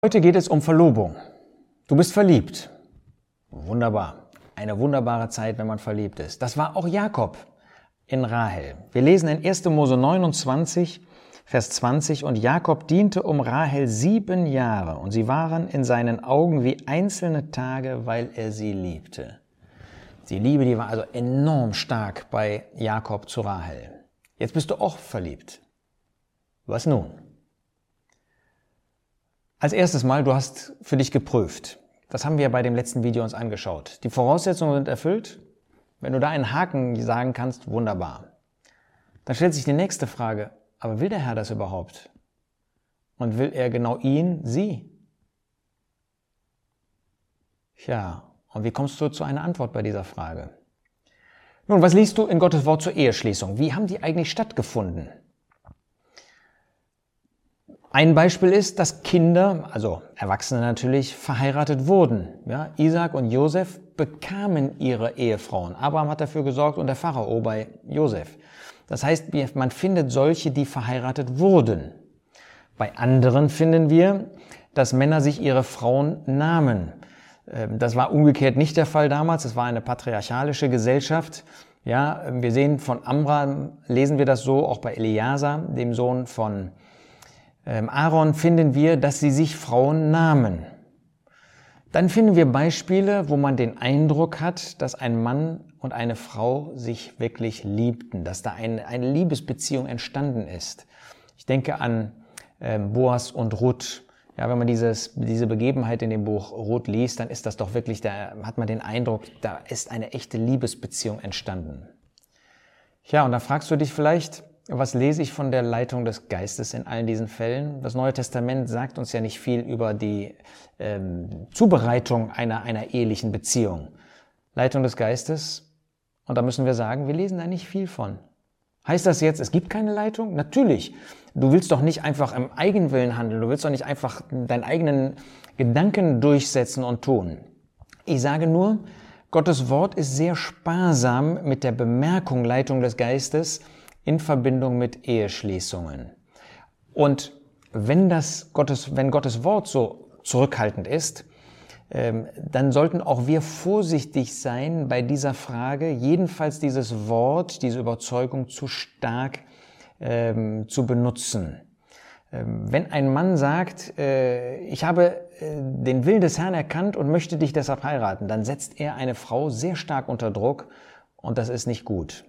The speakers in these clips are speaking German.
Heute geht es um Verlobung. Du bist verliebt. Wunderbar. Eine wunderbare Zeit, wenn man verliebt ist. Das war auch Jakob in Rahel. Wir lesen in 1. Mose 29, Vers 20, und Jakob diente um Rahel sieben Jahre, und sie waren in seinen Augen wie einzelne Tage, weil er sie liebte. Die Liebe, die war also enorm stark bei Jakob zu Rahel. Jetzt bist du auch verliebt. Was nun? Als erstes Mal, du hast für dich geprüft. Das haben wir bei dem letzten Video uns angeschaut. Die Voraussetzungen sind erfüllt. Wenn du da einen Haken sagen kannst, wunderbar. Dann stellt sich die nächste Frage, aber will der Herr das überhaupt? Und will er genau ihn, sie? Tja, und wie kommst du zu einer Antwort bei dieser Frage? Nun, was liest du in Gottes Wort zur Eheschließung? Wie haben die eigentlich stattgefunden? Ein Beispiel ist, dass Kinder, also Erwachsene natürlich, verheiratet wurden. Ja, Isaac und Josef bekamen ihre Ehefrauen. Abraham hat dafür gesorgt und der Pharao bei Josef. Das heißt, man findet solche, die verheiratet wurden. Bei anderen finden wir, dass Männer sich ihre Frauen nahmen. Ähm, das war umgekehrt nicht der Fall damals. Es war eine patriarchalische Gesellschaft. Ja, wir sehen von Amram, lesen wir das so, auch bei Eleazar, dem Sohn von Aaron finden wir, dass sie sich Frauen nahmen. Dann finden wir Beispiele, wo man den Eindruck hat, dass ein Mann und eine Frau sich wirklich liebten, dass da eine, eine Liebesbeziehung entstanden ist. Ich denke an äh, Boas und Ruth. Ja, wenn man dieses, diese Begebenheit in dem Buch Ruth liest, dann ist das doch wirklich, da hat man den Eindruck, da ist eine echte Liebesbeziehung entstanden. Ja, und da fragst du dich vielleicht, was lese ich von der Leitung des Geistes in allen diesen Fällen? Das Neue Testament sagt uns ja nicht viel über die ähm, Zubereitung einer, einer ehelichen Beziehung. Leitung des Geistes, und da müssen wir sagen, wir lesen da nicht viel von. Heißt das jetzt, es gibt keine Leitung? Natürlich. Du willst doch nicht einfach im Eigenwillen handeln, du willst doch nicht einfach deinen eigenen Gedanken durchsetzen und tun. Ich sage nur, Gottes Wort ist sehr sparsam mit der Bemerkung Leitung des Geistes, in Verbindung mit Eheschließungen. Und wenn das Gottes, wenn Gottes Wort so zurückhaltend ist, ähm, dann sollten auch wir vorsichtig sein bei dieser Frage, jedenfalls dieses Wort, diese Überzeugung zu stark ähm, zu benutzen. Ähm, wenn ein Mann sagt, äh, ich habe äh, den Willen des Herrn erkannt und möchte dich deshalb heiraten, dann setzt er eine Frau sehr stark unter Druck und das ist nicht gut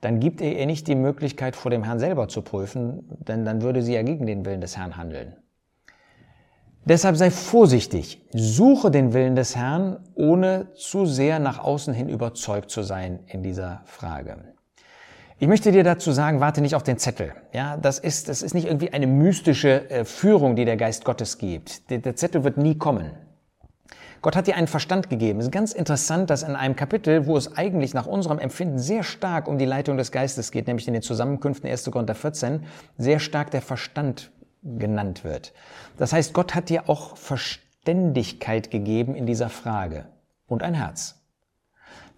dann gibt er ihr nicht die Möglichkeit, vor dem Herrn selber zu prüfen, denn dann würde sie ja gegen den Willen des Herrn handeln. Deshalb sei vorsichtig, suche den Willen des Herrn, ohne zu sehr nach außen hin überzeugt zu sein in dieser Frage. Ich möchte dir dazu sagen, warte nicht auf den Zettel. Ja, das ist, das ist nicht irgendwie eine mystische äh, Führung, die der Geist Gottes gibt. Der Zettel wird nie kommen. Gott hat dir einen Verstand gegeben. Es ist ganz interessant, dass in einem Kapitel, wo es eigentlich nach unserem Empfinden sehr stark um die Leitung des Geistes geht, nämlich in den Zusammenkünften 1. Korinther 14, sehr stark der Verstand genannt wird. Das heißt, Gott hat dir auch Verständigkeit gegeben in dieser Frage und ein Herz.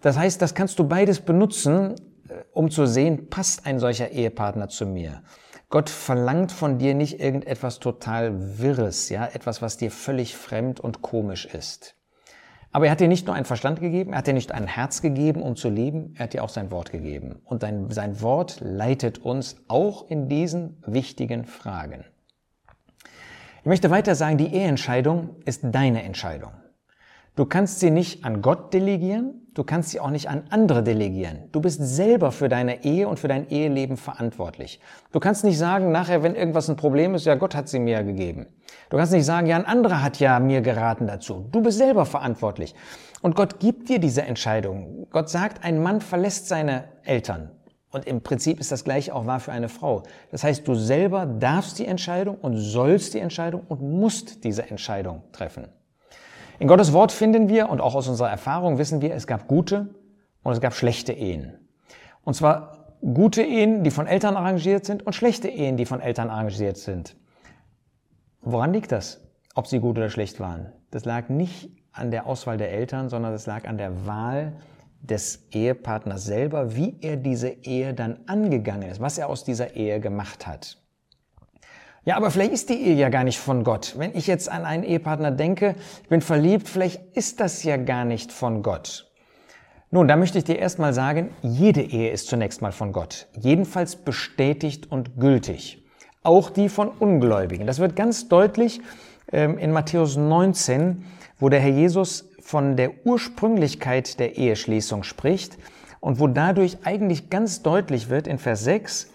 Das heißt, das kannst du beides benutzen, äh, um zu sehen, passt ein solcher Ehepartner zu mir. Gott verlangt von dir nicht irgendetwas total Wirres, ja, etwas, was dir völlig fremd und komisch ist. Aber er hat dir nicht nur einen Verstand gegeben, er hat dir nicht ein Herz gegeben, um zu leben, er hat dir auch sein Wort gegeben. Und dein, sein Wort leitet uns auch in diesen wichtigen Fragen. Ich möchte weiter sagen, die Eheentscheidung ist deine Entscheidung. Du kannst sie nicht an Gott delegieren, du kannst sie auch nicht an andere delegieren. Du bist selber für deine Ehe und für dein Eheleben verantwortlich. Du kannst nicht sagen, nachher, wenn irgendwas ein Problem ist, ja, Gott hat sie mir gegeben. Du kannst nicht sagen, ja, ein anderer hat ja mir geraten dazu. Du bist selber verantwortlich. Und Gott gibt dir diese Entscheidung. Gott sagt, ein Mann verlässt seine Eltern. Und im Prinzip ist das gleiche auch wahr für eine Frau. Das heißt, du selber darfst die Entscheidung und sollst die Entscheidung und musst diese Entscheidung treffen. In Gottes Wort finden wir und auch aus unserer Erfahrung wissen wir, es gab gute und es gab schlechte Ehen. Und zwar gute Ehen, die von Eltern arrangiert sind und schlechte Ehen, die von Eltern arrangiert sind. Woran liegt das? Ob sie gut oder schlecht waren? Das lag nicht an der Auswahl der Eltern, sondern das lag an der Wahl des Ehepartners selber, wie er diese Ehe dann angegangen ist, was er aus dieser Ehe gemacht hat. Ja, aber vielleicht ist die Ehe ja gar nicht von Gott. Wenn ich jetzt an einen Ehepartner denke, ich bin verliebt, vielleicht ist das ja gar nicht von Gott. Nun, da möchte ich dir erstmal sagen, jede Ehe ist zunächst mal von Gott. Jedenfalls bestätigt und gültig. Auch die von Ungläubigen. Das wird ganz deutlich ähm, in Matthäus 19, wo der Herr Jesus von der Ursprünglichkeit der Eheschließung spricht und wo dadurch eigentlich ganz deutlich wird in Vers 6,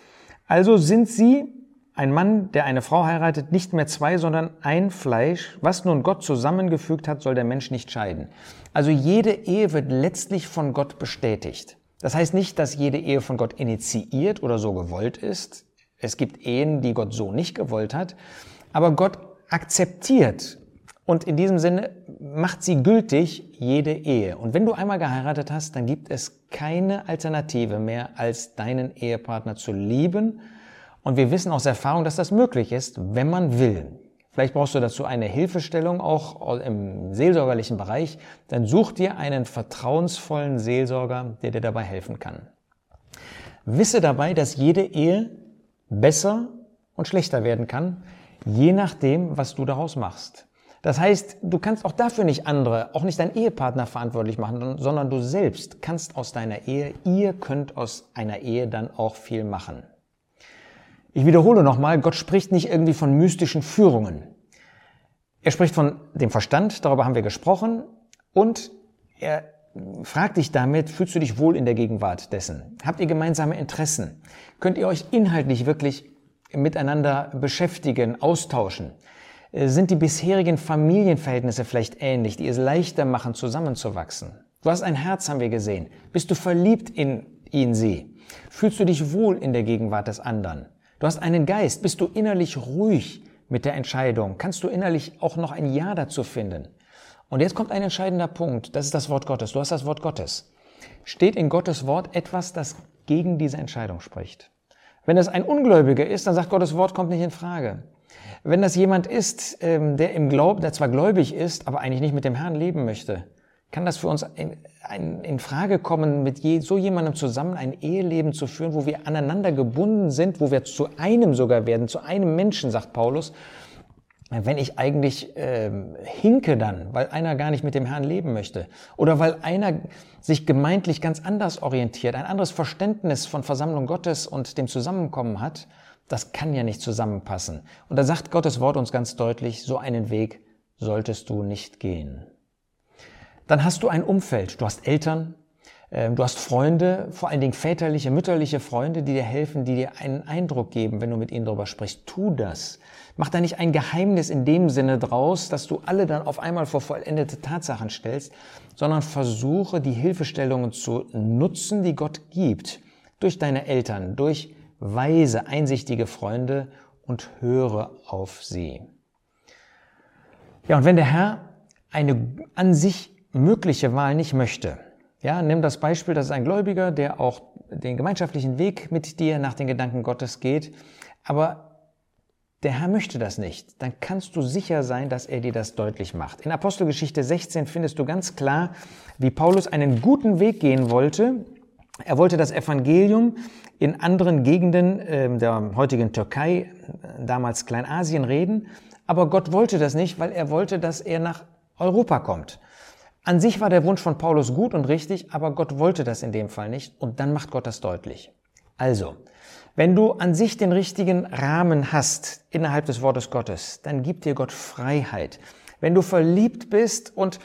also sind sie, ein Mann, der eine Frau heiratet, nicht mehr zwei, sondern ein Fleisch. Was nun Gott zusammengefügt hat, soll der Mensch nicht scheiden. Also jede Ehe wird letztlich von Gott bestätigt. Das heißt nicht, dass jede Ehe von Gott initiiert oder so gewollt ist. Es gibt Ehen, die Gott so nicht gewollt hat. Aber Gott akzeptiert und in diesem Sinne macht sie gültig jede Ehe. Und wenn du einmal geheiratet hast, dann gibt es keine Alternative mehr, als deinen Ehepartner zu lieben. Und wir wissen aus Erfahrung, dass das möglich ist, wenn man will. Vielleicht brauchst du dazu eine Hilfestellung, auch im seelsorgerlichen Bereich. Dann such dir einen vertrauensvollen Seelsorger, der dir dabei helfen kann. Wisse dabei, dass jede Ehe besser und schlechter werden kann, je nachdem, was du daraus machst. Das heißt, du kannst auch dafür nicht andere, auch nicht deinen Ehepartner verantwortlich machen, sondern du selbst kannst aus deiner Ehe, ihr könnt aus einer Ehe dann auch viel machen. Ich wiederhole nochmal, Gott spricht nicht irgendwie von mystischen Führungen. Er spricht von dem Verstand, darüber haben wir gesprochen, und er fragt dich damit, fühlst du dich wohl in der Gegenwart dessen? Habt ihr gemeinsame Interessen? Könnt ihr euch inhaltlich wirklich miteinander beschäftigen, austauschen? Äh, sind die bisherigen Familienverhältnisse vielleicht ähnlich, die es leichter machen, zusammenzuwachsen? Du hast ein Herz, haben wir gesehen. Bist du verliebt in ihn, sie? Fühlst du dich wohl in der Gegenwart des anderen? Du hast einen Geist. Bist du innerlich ruhig mit der Entscheidung? Kannst du innerlich auch noch ein Ja dazu finden? Und jetzt kommt ein entscheidender Punkt. Das ist das Wort Gottes. Du hast das Wort Gottes. Steht in Gottes Wort etwas, das gegen diese Entscheidung spricht? Wenn es ein Ungläubiger ist, dann sagt Gottes Wort kommt nicht in Frage. Wenn das jemand ist, ähm, der im Glaub, der zwar gläubig ist, aber eigentlich nicht mit dem Herrn leben möchte, kann das für uns in, in Frage kommen, mit je, so jemandem zusammen ein Eheleben zu führen, wo wir aneinander gebunden sind, wo wir zu einem sogar werden, zu einem Menschen, sagt Paulus, wenn ich eigentlich ähm, hinke dann, weil einer gar nicht mit dem Herrn leben möchte oder weil einer sich gemeintlich ganz anders orientiert, ein anderes Verständnis von Versammlung Gottes und dem Zusammenkommen hat, das kann ja nicht zusammenpassen. Und da sagt Gottes Wort uns ganz deutlich, so einen Weg solltest du nicht gehen. Dann hast du ein Umfeld, du hast Eltern, ähm, du hast Freunde, vor allen Dingen väterliche, mütterliche Freunde, die dir helfen, die dir einen Eindruck geben, wenn du mit ihnen darüber sprichst. Tu das. Mach da nicht ein Geheimnis in dem Sinne draus, dass du alle dann auf einmal vor vollendete Tatsachen stellst, sondern versuche die Hilfestellungen zu nutzen, die Gott gibt. Durch deine Eltern, durch weise, einsichtige Freunde und höre auf sie. Ja, und wenn der Herr eine an sich mögliche Wahl nicht möchte, ja, nimm das Beispiel, das ist ein Gläubiger, der auch den gemeinschaftlichen Weg mit dir nach den Gedanken Gottes geht, aber der Herr möchte das nicht, dann kannst du sicher sein, dass er dir das deutlich macht. In Apostelgeschichte 16 findest du ganz klar, wie Paulus einen guten Weg gehen wollte, er wollte das Evangelium in anderen Gegenden äh, der heutigen Türkei, damals Kleinasien, reden, aber Gott wollte das nicht, weil er wollte, dass er nach Europa kommt. An sich war der Wunsch von Paulus gut und richtig, aber Gott wollte das in dem Fall nicht und dann macht Gott das deutlich. Also, wenn du an sich den richtigen Rahmen hast innerhalb des Wortes Gottes, dann gibt dir Gott Freiheit. Wenn du verliebt bist und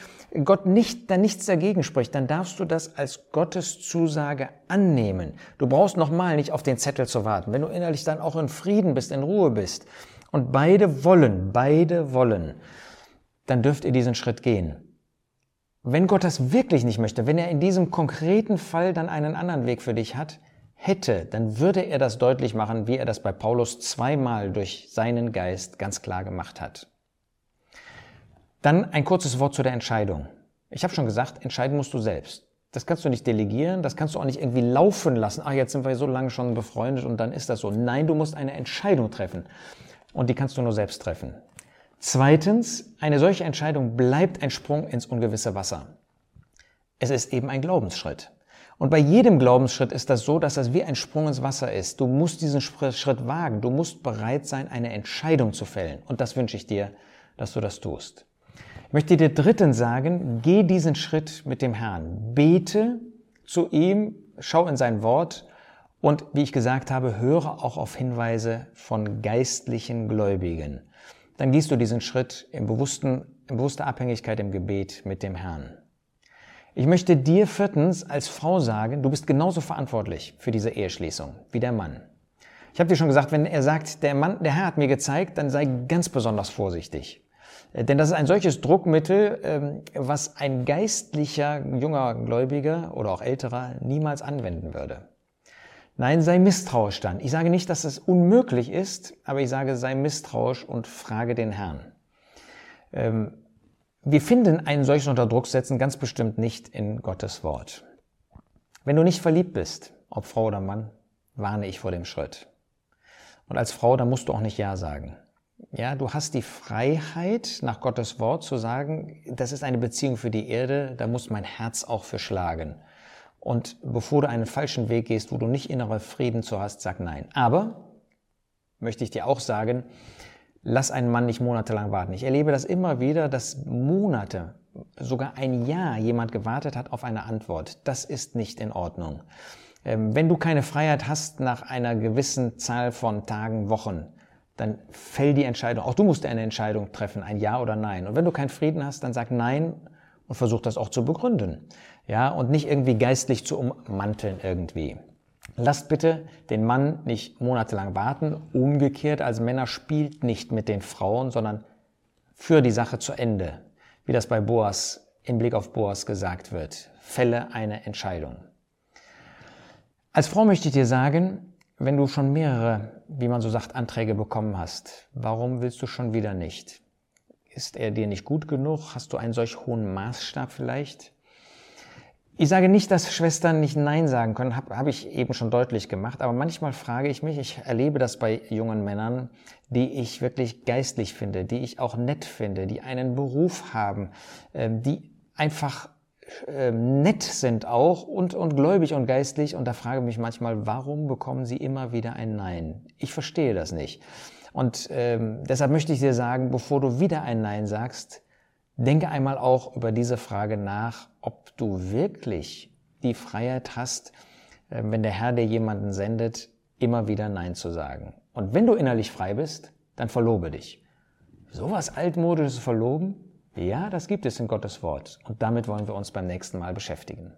Gott nicht, dann nichts dagegen spricht, dann darfst du das als Gottes Zusage annehmen. Du brauchst nochmal nicht auf den Zettel zu warten. Wenn du innerlich dann auch in Frieden bist, in Ruhe bist und beide wollen, beide wollen, dann dürft ihr diesen Schritt gehen. Wenn Gott das wirklich nicht möchte, wenn er in diesem konkreten Fall dann einen anderen Weg für dich hat, hätte, dann würde er das deutlich machen, wie er das bei Paulus zweimal durch seinen Geist ganz klar gemacht hat. Dann ein kurzes Wort zu der Entscheidung. Ich habe schon gesagt, entscheiden musst du selbst. Das kannst du nicht delegieren, das kannst du auch nicht irgendwie laufen lassen. Ach, jetzt sind wir so lange schon befreundet und dann ist das so. Nein, du musst eine Entscheidung treffen. Und die kannst du nur selbst treffen. Zweitens, eine solche Entscheidung bleibt ein Sprung ins ungewisse Wasser. Es ist eben ein Glaubensschritt. Und bei jedem Glaubensschritt ist das so, dass das wie ein Sprung ins Wasser ist. Du musst diesen Schritt wagen. Du musst bereit sein, eine Entscheidung zu fällen. Und das wünsche ich dir, dass du das tust. Ich möchte dir dritten sagen, geh diesen Schritt mit dem Herrn. Bete zu ihm, schau in sein Wort und, wie ich gesagt habe, höre auch auf Hinweise von geistlichen Gläubigen. Dann gehst du diesen Schritt im bewussten, in bewusster Abhängigkeit im Gebet mit dem Herrn. Ich möchte dir viertens als Frau sagen, du bist genauso verantwortlich für diese Eheschließung wie der Mann. Ich habe dir schon gesagt, wenn er sagt, der Mann, der Herr hat mir gezeigt, dann sei ganz besonders vorsichtig. Äh, denn das ist ein solches Druckmittel, ähm, was ein geistlicher junger Gläubiger oder auch älterer niemals anwenden würde. Nein, sei misstrauisch dann. Ich sage nicht, dass es unmöglich ist, aber ich sage, sei misstrauisch und frage den Herrn. Ähm, wir finden einen solchen unter Druck setzen ganz bestimmt nicht in Gottes Wort. Wenn du nicht verliebt bist, ob Frau oder Mann, warne ich vor dem Schritt. Und als Frau, dann musst du auch nicht Ja sagen. Ja, du hast die Freiheit, nach Gottes Wort zu sagen, das ist eine Beziehung für die Erde, da muss mein Herz auch für schlagen. Und bevor du einen falschen Weg gehst, wo du nicht innerer Frieden zu hast, sag nein. Aber, möchte ich dir auch sagen, lass einen Mann nicht monatelang warten. Ich erlebe das immer wieder, dass Monate, sogar ein Jahr jemand gewartet hat auf eine Antwort. Das ist nicht in Ordnung. Ähm, wenn du keine Freiheit hast nach einer gewissen Zahl von Tagen, Wochen, dann fäll die Entscheidung. Auch du musst eine Entscheidung treffen, ein Ja oder Nein. Und wenn du keinen Frieden hast, dann sag Nein und versuch das auch zu begründen. Ja, und nicht irgendwie geistlich zu ummanteln irgendwie. Lasst bitte den Mann nicht monatelang warten. Umgekehrt, als Männer spielt nicht mit den Frauen, sondern für die Sache zu Ende. Wie das bei Boas im Blick auf Boas gesagt wird. Fälle eine Entscheidung. Als Frau möchte ich dir sagen, wenn du schon mehrere, wie man so sagt, Anträge bekommen hast, warum willst du schon wieder nicht? Ist er dir nicht gut genug? Hast du einen solch hohen Maßstab vielleicht? Ich sage nicht, dass Schwestern nicht Nein sagen können, habe hab ich eben schon deutlich gemacht, aber manchmal frage ich mich, ich erlebe das bei jungen Männern, die ich wirklich geistlich finde, die ich auch nett finde, die einen Beruf haben, ähm, die einfach ähm, nett sind auch und, und gläubig und geistlich. Und da frage ich mich manchmal, warum bekommen sie immer wieder ein Nein? Ich verstehe das nicht. Und ähm, deshalb möchte ich dir sagen, bevor du wieder ein Nein sagst, Denke einmal auch über diese Frage nach, ob du wirklich die Freiheit hast, äh, wenn der Herr dir jemanden sendet, immer wieder Nein zu sagen. Und wenn du innerlich frei bist, dann verlobe dich. Sowas altmodisches Verloben? Ja, das gibt es in Gottes Wort. Und damit wollen wir uns beim nächsten Mal beschäftigen.